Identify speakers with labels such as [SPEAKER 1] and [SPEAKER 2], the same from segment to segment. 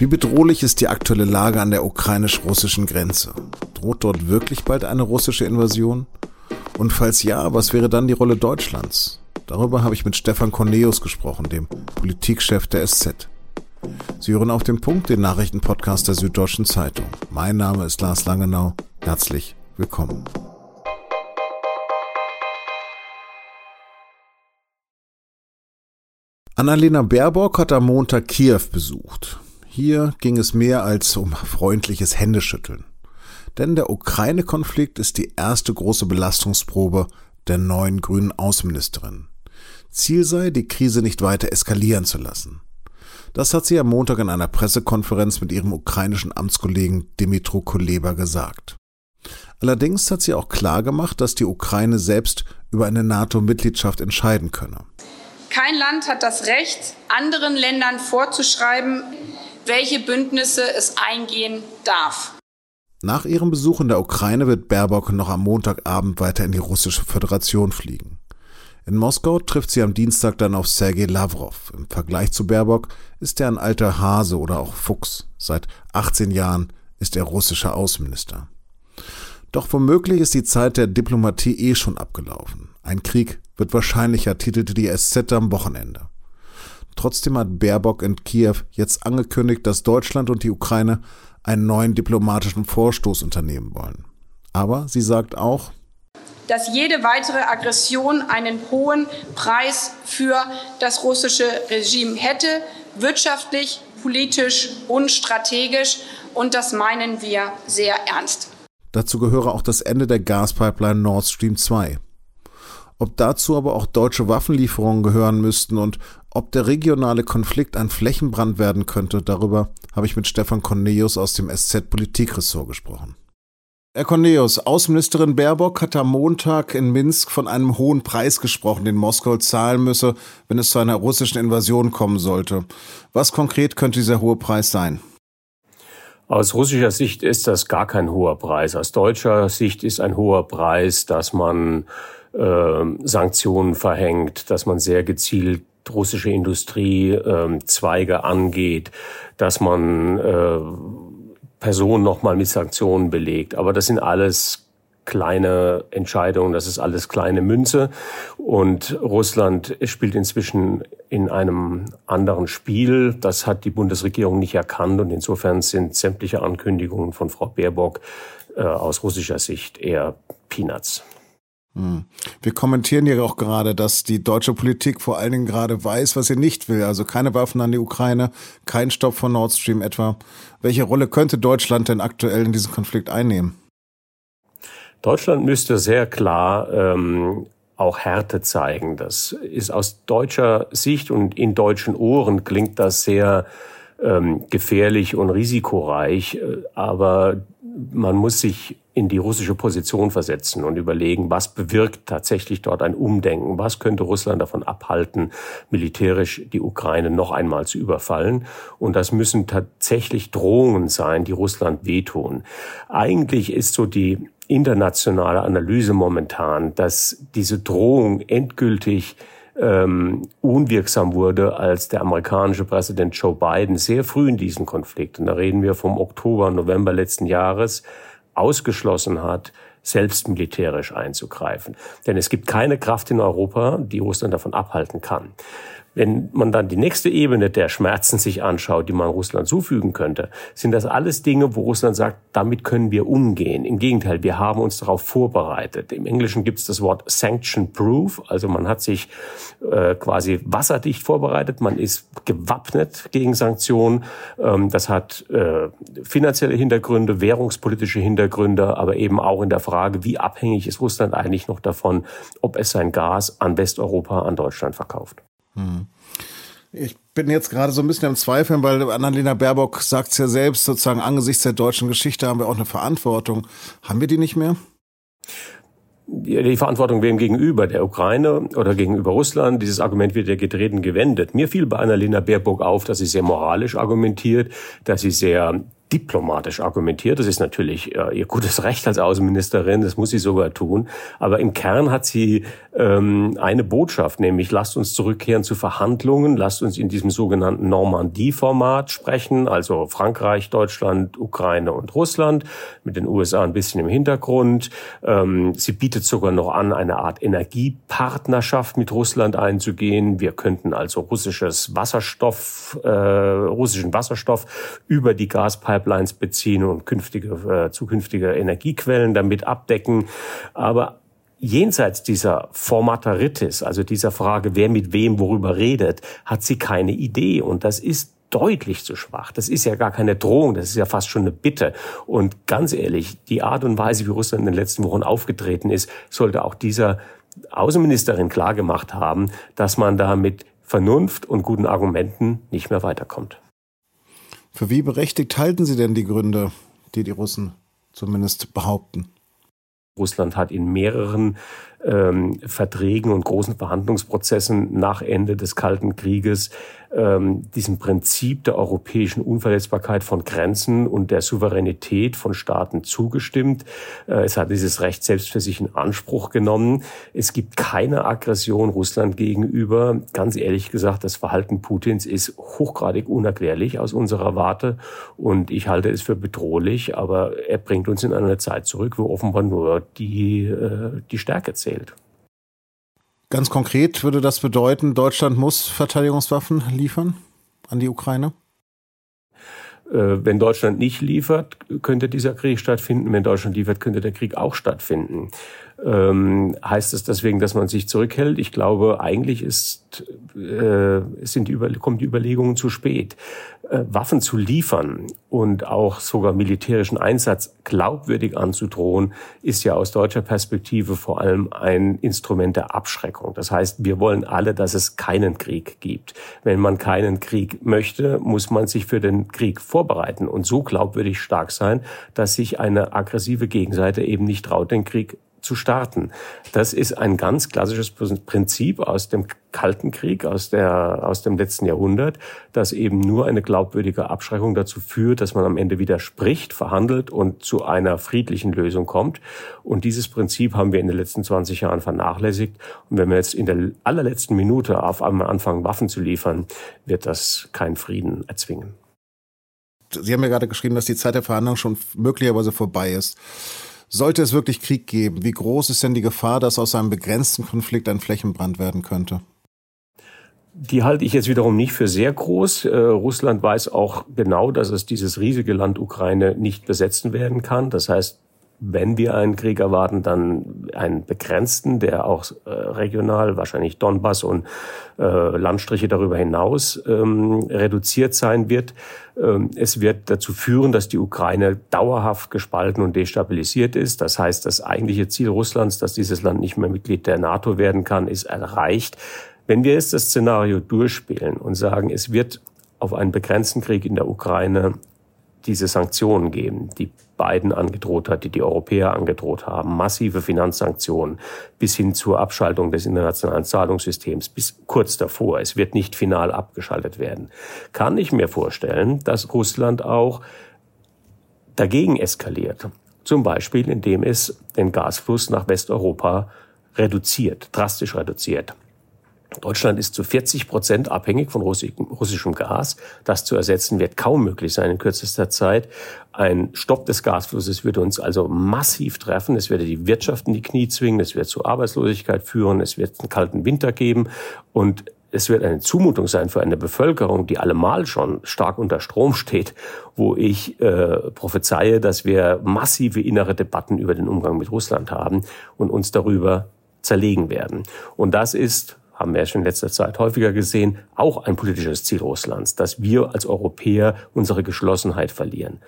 [SPEAKER 1] Wie bedrohlich ist die aktuelle Lage an der ukrainisch-russischen Grenze? Droht dort wirklich bald eine russische Invasion? Und falls ja, was wäre dann die Rolle Deutschlands? Darüber habe ich mit Stefan Corneus gesprochen, dem Politikchef der SZ. Sie hören auf den Punkt den Nachrichtenpodcast der Süddeutschen Zeitung. Mein Name ist Lars Langenau. Herzlich willkommen. Annalena Baerbock hat am Montag Kiew besucht. Hier ging es mehr als um freundliches Händeschütteln. Denn der Ukraine-Konflikt ist die erste große Belastungsprobe der neuen grünen Außenministerin. Ziel sei, die Krise nicht weiter eskalieren zu lassen. Das hat sie am Montag in einer Pressekonferenz mit ihrem ukrainischen Amtskollegen Dimitro Kuleba gesagt. Allerdings hat sie auch klargemacht, dass die Ukraine selbst über eine NATO-Mitgliedschaft entscheiden könne.
[SPEAKER 2] Kein Land hat das Recht, anderen Ländern vorzuschreiben, welche Bündnisse es eingehen darf.
[SPEAKER 1] Nach ihrem Besuch in der Ukraine wird Baerbock noch am Montagabend weiter in die russische Föderation fliegen. In Moskau trifft sie am Dienstag dann auf Sergei Lavrov. Im Vergleich zu Baerbock ist er ein alter Hase oder auch Fuchs. Seit 18 Jahren ist er russischer Außenminister. Doch womöglich ist die Zeit der Diplomatie eh schon abgelaufen. Ein Krieg wird wahrscheinlicher, titelte die SZ am Wochenende. Trotzdem hat Baerbock in Kiew jetzt angekündigt, dass Deutschland und die Ukraine einen neuen diplomatischen Vorstoß unternehmen wollen. Aber sie sagt auch,
[SPEAKER 2] dass jede weitere Aggression einen hohen Preis für das russische Regime hätte, wirtschaftlich, politisch und strategisch. Und das meinen wir sehr ernst.
[SPEAKER 1] Dazu gehöre auch das Ende der Gaspipeline Nord Stream 2. Ob dazu aber auch deutsche Waffenlieferungen gehören müssten und ob der regionale Konflikt ein Flächenbrand werden könnte, darüber habe ich mit Stefan Cornelius aus dem SZ-Politikressort gesprochen. Herr Cornelius, Außenministerin Baerbock hat am Montag in Minsk von einem hohen Preis gesprochen, den Moskau zahlen müsse, wenn es zu einer russischen Invasion kommen sollte. Was konkret könnte dieser hohe Preis sein?
[SPEAKER 3] Aus russischer Sicht ist das gar kein hoher Preis. Aus deutscher Sicht ist ein hoher Preis, dass man äh, Sanktionen verhängt, dass man sehr gezielt russische Industriezweige ähm, angeht, dass man äh, Personen nochmal mit Sanktionen belegt. Aber das sind alles kleine Entscheidungen, das ist alles kleine Münze. Und Russland spielt inzwischen in einem anderen Spiel. Das hat die Bundesregierung nicht erkannt. Und insofern sind sämtliche Ankündigungen von Frau Baerbock äh, aus russischer Sicht eher Peanuts.
[SPEAKER 1] Hm. Wir kommentieren ja auch gerade, dass die deutsche Politik vor allen Dingen gerade weiß, was sie nicht will. Also keine Waffen an die Ukraine, kein Stopp von Nord Stream etwa. Welche Rolle könnte Deutschland denn aktuell in diesem Konflikt einnehmen?
[SPEAKER 3] Deutschland müsste sehr klar ähm, auch Härte zeigen. Das ist aus deutscher Sicht und in deutschen Ohren klingt das sehr ähm, gefährlich und risikoreich. Äh, aber man muss sich in die russische Position versetzen und überlegen, was bewirkt tatsächlich dort ein Umdenken, was könnte Russland davon abhalten, militärisch die Ukraine noch einmal zu überfallen. Und das müssen tatsächlich Drohungen sein, die Russland wehtun. Eigentlich ist so die internationale Analyse momentan, dass diese Drohung endgültig ähm, unwirksam wurde, als der amerikanische Präsident Joe Biden sehr früh in diesem Konflikt, und da reden wir vom Oktober, November letzten Jahres, ausgeschlossen hat, selbst militärisch einzugreifen. Denn es gibt keine Kraft in Europa, die Russland davon abhalten kann. Wenn man dann die nächste Ebene der Schmerzen sich anschaut, die man Russland zufügen könnte, sind das alles Dinge, wo Russland sagt, damit können wir umgehen. Im Gegenteil, wir haben uns darauf vorbereitet. Im Englischen gibt es das Wort sanction proof, also man hat sich äh, quasi wasserdicht vorbereitet, man ist gewappnet gegen Sanktionen. Ähm, das hat äh, finanzielle Hintergründe, währungspolitische Hintergründe, aber eben auch in der Frage, wie abhängig ist Russland eigentlich noch davon, ob es sein Gas an Westeuropa, an Deutschland verkauft. Hm.
[SPEAKER 1] Ich bin jetzt gerade so ein bisschen im Zweifeln, weil Annalena Baerbock sagt es ja selbst, sozusagen angesichts der deutschen Geschichte haben wir auch eine Verantwortung. Haben wir die nicht mehr?
[SPEAKER 3] die Verantwortung wem gegenüber, der Ukraine oder gegenüber Russland. Dieses Argument wird ja getreten gewendet. Mir fiel bei Annalena Baerbock auf, dass sie sehr moralisch argumentiert, dass sie sehr diplomatisch argumentiert. Das ist natürlich äh, ihr gutes Recht als Außenministerin, das muss sie sogar tun. Aber im Kern hat sie ähm, eine Botschaft, nämlich lasst uns zurückkehren zu Verhandlungen, lasst uns in diesem sogenannten Normandie-Format sprechen, also Frankreich, Deutschland, Ukraine und Russland, mit den USA ein bisschen im Hintergrund. Ähm, sie bietet sogar noch an, eine Art Energiepartnerschaft mit Russland einzugehen. Wir könnten also russisches Wasserstoff, äh, russischen Wasserstoff über die Gaspipeline Pipelines beziehen und künftige, äh, zukünftige Energiequellen damit abdecken. Aber jenseits dieser Formataritis, also dieser Frage, wer mit wem worüber redet, hat sie keine Idee. Und das ist deutlich zu schwach. Das ist ja gar keine Drohung, das ist ja fast schon eine Bitte. Und ganz ehrlich, die Art und Weise, wie Russland in den letzten Wochen aufgetreten ist, sollte auch dieser Außenministerin klargemacht haben, dass man da mit Vernunft und guten Argumenten nicht mehr weiterkommt.
[SPEAKER 1] Für wie berechtigt halten Sie denn die Gründe, die die Russen zumindest behaupten?
[SPEAKER 3] Russland hat in mehreren ähm, Verträgen und großen Verhandlungsprozessen nach Ende des Kalten Krieges ähm, diesem Prinzip der europäischen Unverletzbarkeit von Grenzen und der Souveränität von Staaten zugestimmt. Äh, es hat dieses Recht selbst für sich in Anspruch genommen. Es gibt keine Aggression Russland gegenüber. Ganz ehrlich gesagt, das Verhalten Putins ist hochgradig unerklärlich aus unserer Warte und ich halte es für bedrohlich, aber er bringt uns in eine Zeit zurück, wo offenbar nur die, äh, die Stärke zählt.
[SPEAKER 1] Ganz konkret würde das bedeuten, Deutschland muss Verteidigungswaffen liefern an die Ukraine?
[SPEAKER 3] Äh, wenn Deutschland nicht liefert, könnte dieser Krieg stattfinden. Wenn Deutschland liefert, könnte der Krieg auch stattfinden. Ähm, heißt das deswegen, dass man sich zurückhält? Ich glaube, eigentlich ist, äh, sind die Über kommen die Überlegungen zu spät. Äh, Waffen zu liefern und auch sogar militärischen Einsatz glaubwürdig anzudrohen, ist ja aus deutscher Perspektive vor allem ein Instrument der Abschreckung. Das heißt, wir wollen alle, dass es keinen Krieg gibt. Wenn man keinen Krieg möchte, muss man sich für den Krieg vorbereiten und so glaubwürdig stark sein, dass sich eine aggressive Gegenseite eben nicht traut, den Krieg zu starten. Das ist ein ganz klassisches Prinzip aus dem Kalten Krieg, aus, der, aus dem letzten Jahrhundert, dass eben nur eine glaubwürdige Abschreckung dazu führt, dass man am Ende wieder spricht, verhandelt und zu einer friedlichen Lösung kommt. Und dieses Prinzip haben wir in den letzten 20 Jahren vernachlässigt. Und wenn wir jetzt in der allerletzten Minute auf einmal anfangen, Waffen zu liefern, wird das keinen Frieden erzwingen.
[SPEAKER 1] Sie haben ja gerade geschrieben, dass die Zeit der Verhandlungen schon möglicherweise vorbei ist. Sollte es wirklich Krieg geben, wie groß ist denn die Gefahr, dass aus einem begrenzten Konflikt ein Flächenbrand werden könnte?
[SPEAKER 3] Die halte ich jetzt wiederum nicht für sehr groß. Äh, Russland weiß auch genau, dass es dieses riesige Land Ukraine nicht besetzen werden kann. Das heißt, wenn wir einen Krieg erwarten, dann einen begrenzten, der auch äh, regional, wahrscheinlich Donbass und äh, Landstriche darüber hinaus ähm, reduziert sein wird. Ähm, es wird dazu führen, dass die Ukraine dauerhaft gespalten und destabilisiert ist. Das heißt, das eigentliche Ziel Russlands, dass dieses Land nicht mehr Mitglied der NATO werden kann, ist erreicht. Wenn wir jetzt das Szenario durchspielen und sagen, es wird auf einen begrenzten Krieg in der Ukraine diese Sanktionen geben, die Biden angedroht hat, die die Europäer angedroht haben, massive Finanzsanktionen bis hin zur Abschaltung des internationalen Zahlungssystems, bis kurz davor. Es wird nicht final abgeschaltet werden. Kann ich mir vorstellen, dass Russland auch dagegen eskaliert. Zum Beispiel, indem es den Gasfluss nach Westeuropa reduziert, drastisch reduziert. Deutschland ist zu 40 Prozent abhängig von russischem Gas. Das zu ersetzen wird kaum möglich sein in kürzester Zeit. Ein Stopp des Gasflusses würde uns also massiv treffen. Es würde die Wirtschaft in die Knie zwingen. Es wird zu Arbeitslosigkeit führen. Es wird einen kalten Winter geben. Und es wird eine Zumutung sein für eine Bevölkerung, die allemal schon stark unter Strom steht, wo ich äh, prophezeie, dass wir massive innere Debatten über den Umgang mit Russland haben und uns darüber zerlegen werden. Und das ist haben wir schon in letzter Zeit häufiger gesehen, auch ein politisches Ziel Russlands, dass wir als Europäer unsere Geschlossenheit verlieren.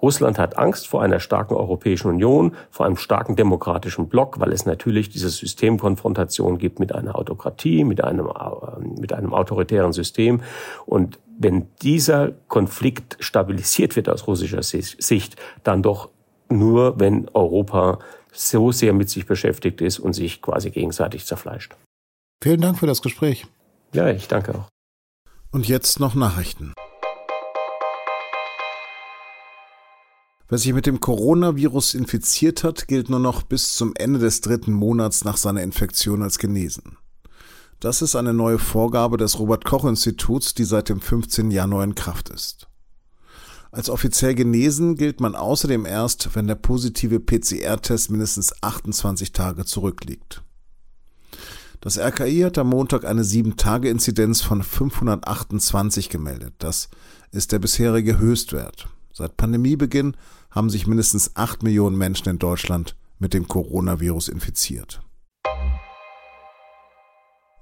[SPEAKER 3] Russland hat Angst vor einer starken Europäischen Union, vor einem starken demokratischen Block, weil es natürlich diese Systemkonfrontation gibt mit einer Autokratie, mit einem, äh, mit einem autoritären System. Und wenn dieser Konflikt stabilisiert wird aus russischer Sicht, dann doch nur, wenn Europa so sehr mit sich beschäftigt ist und sich quasi gegenseitig zerfleischt.
[SPEAKER 1] Vielen Dank für das Gespräch.
[SPEAKER 3] Ja, ich danke auch.
[SPEAKER 1] Und jetzt noch Nachrichten. Wer sich mit dem Coronavirus infiziert hat, gilt nur noch bis zum Ende des dritten Monats nach seiner Infektion als genesen. Das ist eine neue Vorgabe des Robert Koch Instituts, die seit dem 15. Januar in Kraft ist. Als offiziell genesen gilt man außerdem erst, wenn der positive PCR-Test mindestens 28 Tage zurückliegt. Das RKI hat am Montag eine 7-Tage-Inzidenz von 528 gemeldet. Das ist der bisherige Höchstwert. Seit Pandemiebeginn haben sich mindestens 8 Millionen Menschen in Deutschland mit dem Coronavirus infiziert.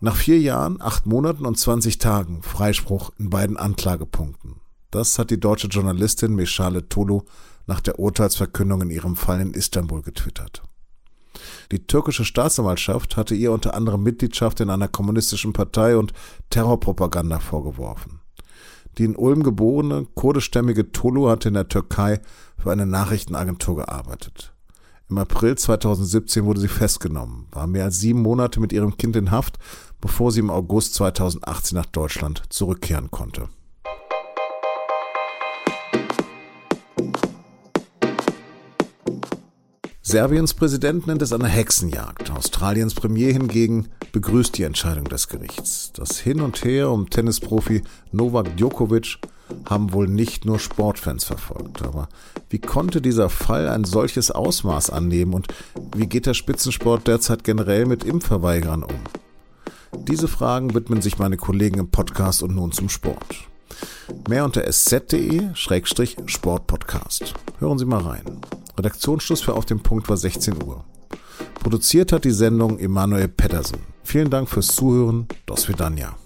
[SPEAKER 1] Nach vier Jahren, acht Monaten und 20 Tagen Freispruch in beiden Anklagepunkten. Das hat die deutsche Journalistin Meshale Tolu nach der Urteilsverkündung in ihrem Fall in Istanbul getwittert. Die türkische Staatsanwaltschaft hatte ihr unter anderem Mitgliedschaft in einer kommunistischen Partei und Terrorpropaganda vorgeworfen. Die in Ulm geborene kurdischstämmige Tolu hatte in der Türkei für eine Nachrichtenagentur gearbeitet. Im April 2017 wurde sie festgenommen, war mehr als sieben Monate mit ihrem Kind in Haft, bevor sie im August 2018 nach Deutschland zurückkehren konnte. Serbiens Präsident nennt es eine Hexenjagd. Australiens Premier hingegen begrüßt die Entscheidung des Gerichts. Das Hin und Her um Tennisprofi Novak Djokovic haben wohl nicht nur Sportfans verfolgt. Aber wie konnte dieser Fall ein solches Ausmaß annehmen und wie geht der Spitzensport derzeit generell mit Impfverweigern um? Diese Fragen widmen sich meine Kollegen im Podcast und nun zum Sport. Mehr unter sz.de-sportpodcast. Hören Sie mal rein. Redaktionsschluss für Auf dem Punkt war 16 Uhr. Produziert hat die Sendung Emanuel Pedersen. Vielen Dank fürs Zuhören. Dos Vidania.